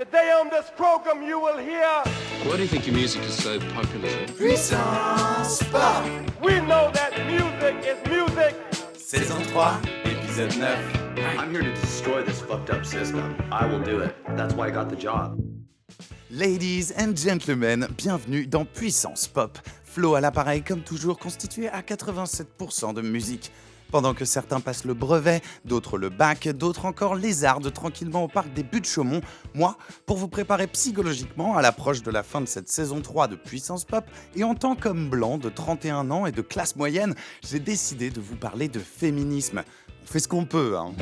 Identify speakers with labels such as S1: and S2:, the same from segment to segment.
S1: Today on this program you will hear
S2: Why do you think your music is so popular?
S3: Puissance Pop
S1: We know that music is music
S3: Saison 3, épisode 9
S4: I'm here to destroy this fucked up system. I will do it. That's why I got the job.
S3: Ladies and gentlemen, bienvenue dans Puissance Pop. Flo à l'appareil comme toujours constitué à 87% de musique. Pendant que certains passent le brevet, d'autres le bac, d'autres encore lézardent tranquillement au parc des Buttes Chaumont, moi, pour vous préparer psychologiquement à l'approche de la fin de cette saison 3 de Puissance Pop, et en tant qu'homme blanc de 31 ans et de classe moyenne, j'ai décidé de vous parler de féminisme. On fait ce qu'on peut, hein.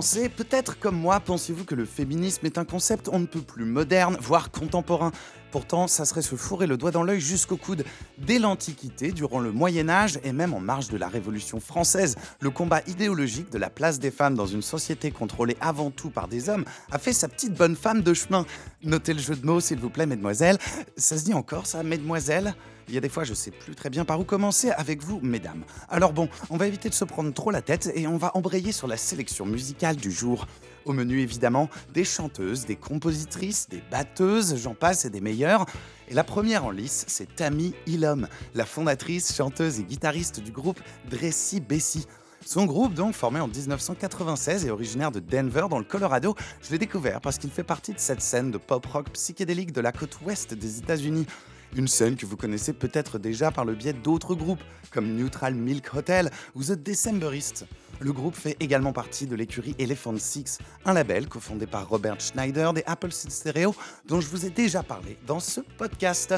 S3: Peut-être comme moi, pensez-vous que le féminisme est un concept on ne peut plus moderne, voire contemporain? Pourtant, ça serait se fourrer le doigt dans l'œil jusqu'au coude. Dès l'Antiquité, durant le Moyen Âge et même en marge de la Révolution française, le combat idéologique de la place des femmes dans une société contrôlée avant tout par des hommes a fait sa petite bonne femme de chemin. Notez le jeu de mots, s'il vous plaît, mesdemoiselles. Ça se dit encore, ça, mesdemoiselles? Il y a des fois, je sais plus très bien par où commencer avec vous, mesdames. Alors bon, on va éviter de se prendre trop la tête et on va embrayer sur la sélection musicale du jour. Au menu, évidemment, des chanteuses, des compositrices, des batteuses, j'en passe et des meilleures. Et la première en lice, c'est Tammy Ilom, la fondatrice, chanteuse et guitariste du groupe Dressy Bessie. Son groupe, donc formé en 1996 et originaire de Denver dans le Colorado, je l'ai découvert parce qu'il fait partie de cette scène de pop rock psychédélique de la côte ouest des États-Unis. Une scène que vous connaissez peut-être déjà par le biais d'autres groupes, comme Neutral Milk Hotel ou The Decemberists. Le groupe fait également partie de l'écurie Elephant Six, un label cofondé par Robert Schneider des Apple Seed Stereo, dont je vous ai déjà parlé dans ce podcast.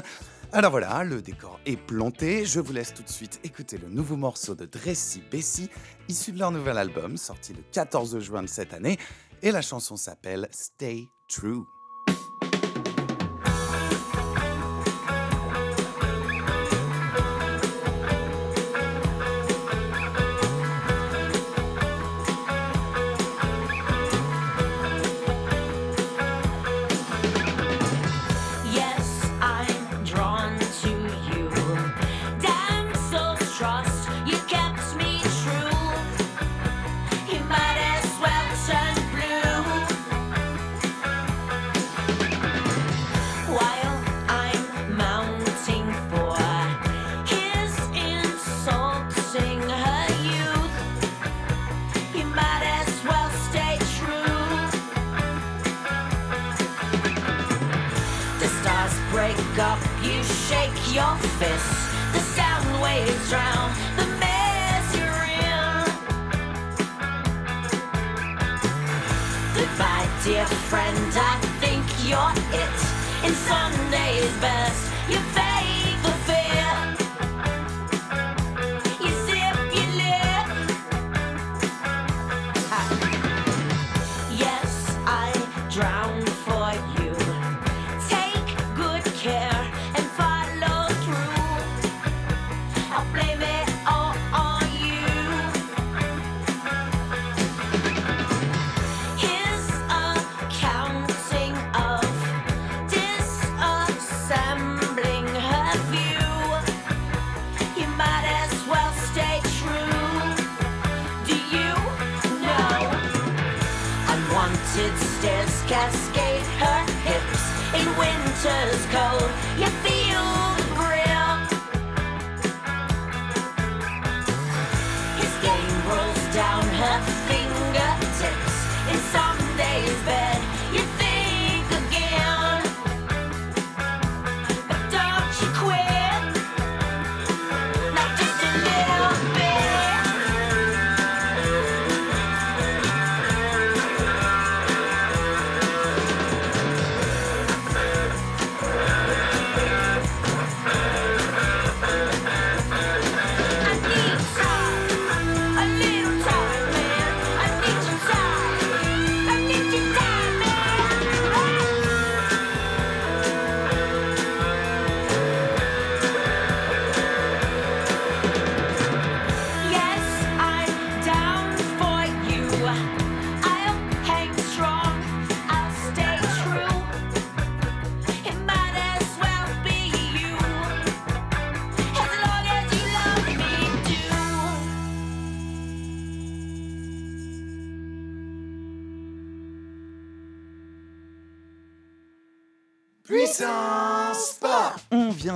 S3: Alors voilà, le décor est planté. Je vous laisse tout de suite écouter le nouveau morceau de Dressy Bessie, issu de leur nouvel album, sorti le 14 juin de cette année. Et la chanson s'appelle Stay True.
S5: Your fists. The sound waves drown the mess you're in. Goodbye, dear friend, I think you're it. In Sunday's best, you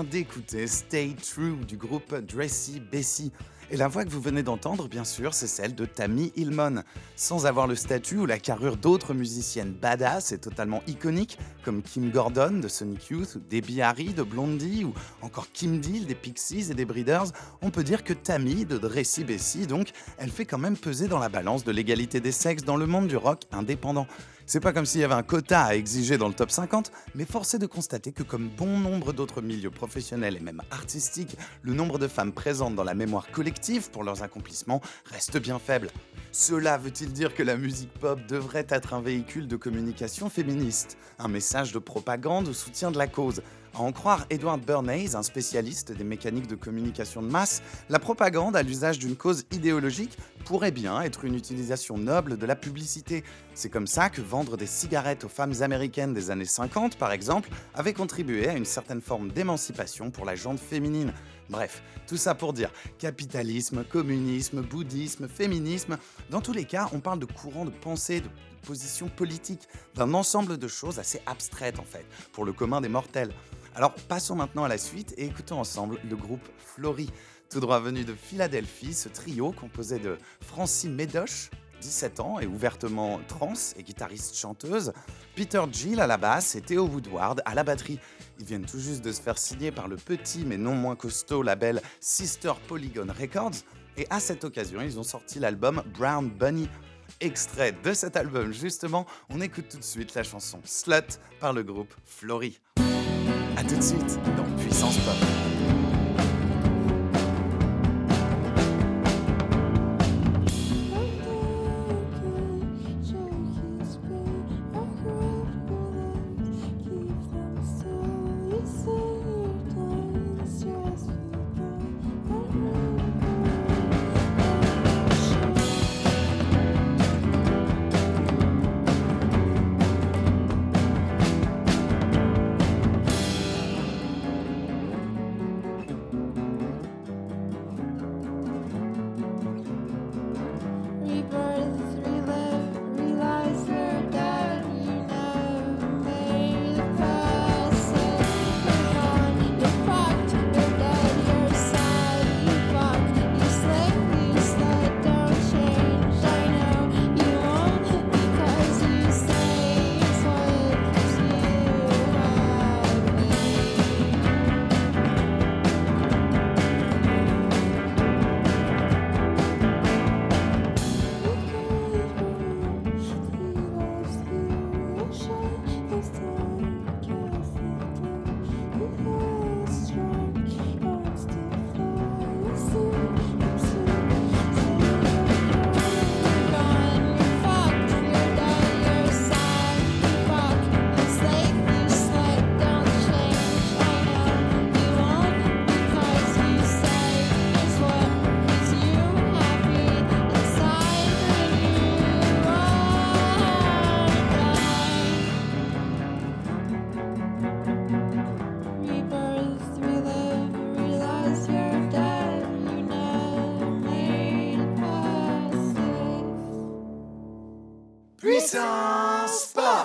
S3: d'écouter Stay True du groupe Dressy Bessie. Et la voix que vous venez d'entendre, bien sûr, c'est celle de Tammy Hillman. Sans avoir le statut ou la carrure d'autres musiciennes badass et totalement iconiques, comme Kim Gordon de Sonic Youth, ou Debbie Harry de Blondie, ou encore Kim Deal des Pixies et des Breeders, on peut dire que Tammy de Dressy Bessie, donc, elle fait quand même peser dans la balance de l'égalité des sexes dans le monde du rock indépendant. C'est pas comme s'il y avait un quota à exiger dans le top 50, mais force est de constater que comme bon nombre d'autres milieux professionnels et même artistiques, le nombre de femmes présentes dans la mémoire collective pour leurs accomplissements reste bien faible. Cela veut-il dire que la musique pop devrait être un véhicule de communication féministe Un message de propagande au soutien de la cause? À en croire Edward Bernays, un spécialiste des mécaniques de communication de masse, la propagande à l'usage d'une cause idéologique pourrait bien être une utilisation noble de la publicité. C'est comme ça que vendre des cigarettes aux femmes américaines des années 50, par exemple, avait contribué à une certaine forme d'émancipation pour la jante féminine. Bref, tout ça pour dire capitalisme, communisme, bouddhisme, féminisme, dans tous les cas, on parle de courants de pensée, de positions politiques, d'un ensemble de choses assez abstraites en fait, pour le commun des mortels. Alors passons maintenant à la suite et écoutons ensemble le groupe Flory. Tout droit venu de Philadelphie, ce trio composé de Francie Medoche, 17 ans et ouvertement trans et guitariste chanteuse, Peter Gill à la basse et Theo Woodward à la batterie. Ils viennent tout juste de se faire signer par le petit mais non moins costaud label Sister Polygon Records et à cette occasion ils ont sorti l'album Brown Bunny. Extrait de cet album justement, on écoute tout de suite la chanson Slut par le groupe Flory. Tout de suite dans Puissance Pop.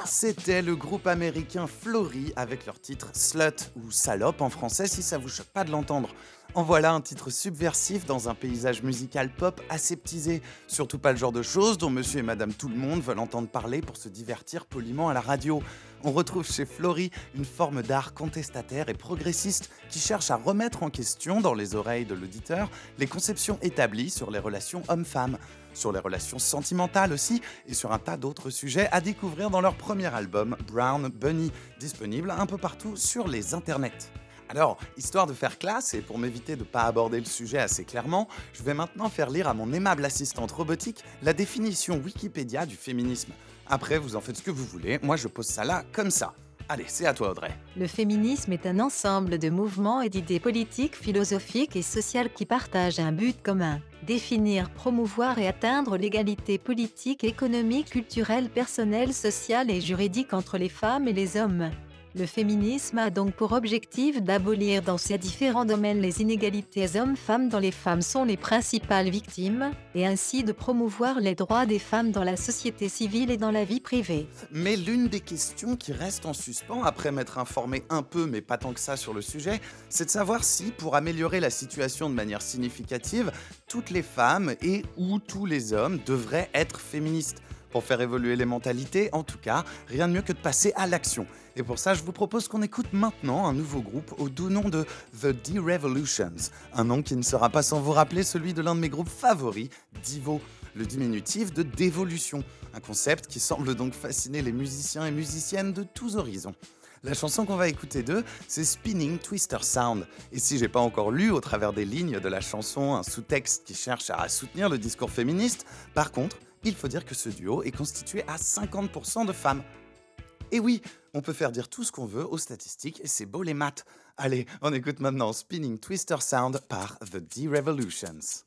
S3: C'était le groupe américain Flory avec leur titre Slut ou Salope en français si ça vous choque pas de l'entendre. En voilà un titre subversif dans un paysage musical pop aseptisé. Surtout pas le genre de choses dont monsieur et madame tout le monde veulent entendre parler pour se divertir poliment à la radio. On retrouve chez Flory une forme d'art contestataire et progressiste qui cherche à remettre en question dans les oreilles de l'auditeur les conceptions établies sur les relations hommes-femmes sur les relations sentimentales aussi, et sur un tas d'autres sujets à découvrir dans leur premier album, Brown Bunny, disponible un peu partout sur les internets. Alors, histoire de faire classe et pour m'éviter de ne pas aborder le sujet assez clairement, je vais maintenant faire lire à mon aimable assistante robotique la définition Wikipédia du féminisme. Après, vous en faites ce que vous voulez, moi je pose ça là comme ça. Allez, c'est à toi Audrey.
S6: Le féminisme est un ensemble de mouvements et d'idées politiques, philosophiques et sociales qui partagent un but commun. Définir, promouvoir et atteindre l'égalité politique, économique, culturelle, personnelle, sociale et juridique entre les femmes et les hommes. Le féminisme a donc pour objectif d'abolir dans ces différents domaines les inégalités hommes-femmes dont les femmes sont les principales victimes, et ainsi de promouvoir les droits des femmes dans la société civile et dans la vie privée.
S3: Mais l'une des questions qui reste en suspens, après m'être informé un peu, mais pas tant que ça sur le sujet, c'est de savoir si, pour améliorer la situation de manière significative, toutes les femmes et ou tous les hommes devraient être féministes. Pour faire évoluer les mentalités, en tout cas, rien de mieux que de passer à l'action. Et pour ça, je vous propose qu'on écoute maintenant un nouveau groupe au doux nom de The D-Revolutions. Un nom qui ne sera pas sans vous rappeler celui de l'un de mes groupes favoris, Divo, le diminutif de dévolution. Un concept qui semble donc fasciner les musiciens et musiciennes de tous horizons. La chanson qu'on va écouter d'eux, c'est Spinning Twister Sound. Et si j'ai pas encore lu au travers des lignes de la chanson un sous-texte qui cherche à soutenir le discours féministe, par contre, il faut dire que ce duo est constitué à 50% de femmes. Et oui, on peut faire dire tout ce qu'on veut aux statistiques et c'est beau les maths. Allez, on écoute maintenant Spinning Twister Sound par The D-Revolutions.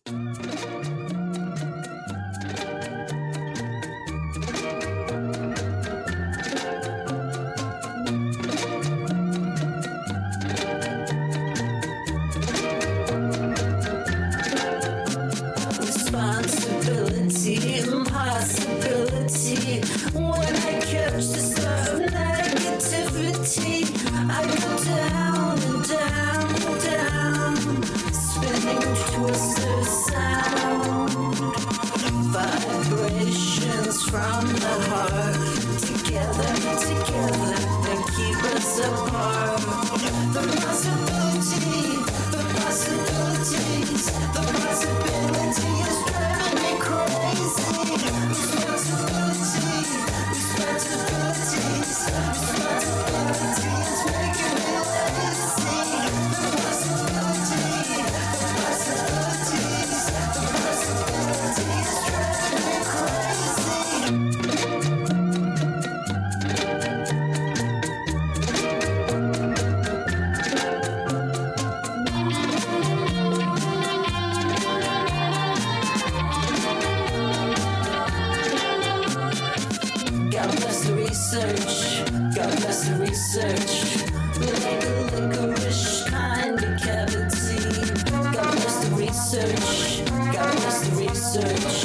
S7: search.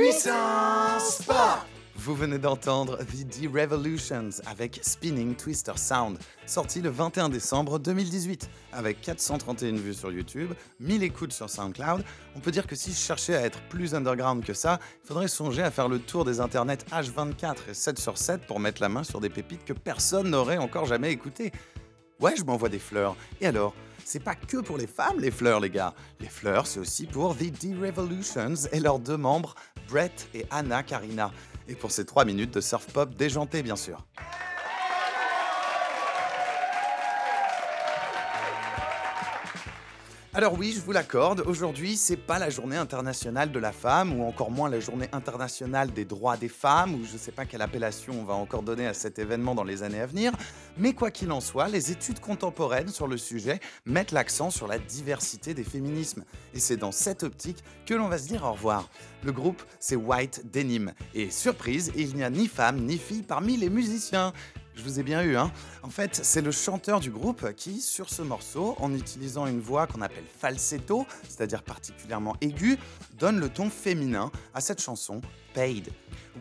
S3: Puissance Sport Vous venez d'entendre The D-Revolutions avec Spinning Twister Sound, sorti le 21 décembre 2018. Avec 431 vues sur YouTube, 1000 écoutes sur SoundCloud, on peut dire que si je cherchais à être plus underground que ça, il faudrait songer à faire le tour des internets H24 et 7 sur 7 pour mettre la main sur des pépites que personne n'aurait encore jamais écoutées. Ouais, je m'envoie des fleurs. Et alors c'est pas que pour les femmes les fleurs, les gars. Les fleurs, c'est aussi pour The D-Revolutions et leurs deux membres, Brett et Anna Karina. Et pour ces trois minutes de surf pop déjanté, bien sûr. Alors oui, je vous l'accorde, aujourd'hui c'est pas la journée internationale de la femme ou encore moins la journée internationale des droits des femmes ou je sais pas quelle appellation on va encore donner à cet événement dans les années à venir, mais quoi qu'il en soit, les études contemporaines sur le sujet mettent l'accent sur la diversité des féminismes et c'est dans cette optique que l'on va se dire au revoir. Le groupe c'est White Denim et surprise, il n'y a ni femme ni fille parmi les musiciens. Je vous ai bien eu, hein En fait, c'est le chanteur du groupe qui, sur ce morceau, en utilisant une voix qu'on appelle falsetto, c'est-à-dire particulièrement aiguë, donne le ton féminin à cette chanson, Paid.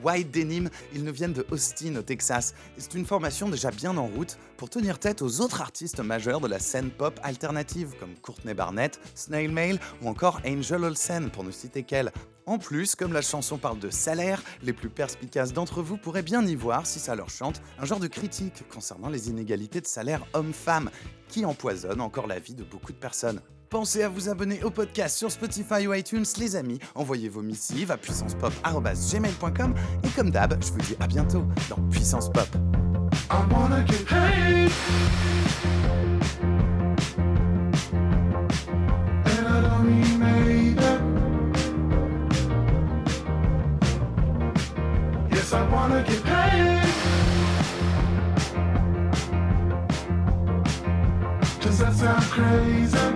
S3: White Denim, ils nous viennent de Austin, au Texas, c'est une formation déjà bien en route pour tenir tête aux autres artistes majeurs de la scène pop alternative, comme Courtney Barnett, Snail Mail ou encore Angel Olsen, pour ne citer qu'elle. En plus, comme la chanson parle de salaire, les plus perspicaces d'entre vous pourraient bien y voir, si ça leur chante, un genre de critique concernant les inégalités de salaire homme-femme, qui empoisonnent encore la vie de beaucoup de personnes. Pensez à vous abonner au podcast sur Spotify ou iTunes, les amis. Envoyez vos missives à puissancepop.gmail.com et comme d'hab, je vous dis à bientôt dans Puissance Pop.
S8: Crazy?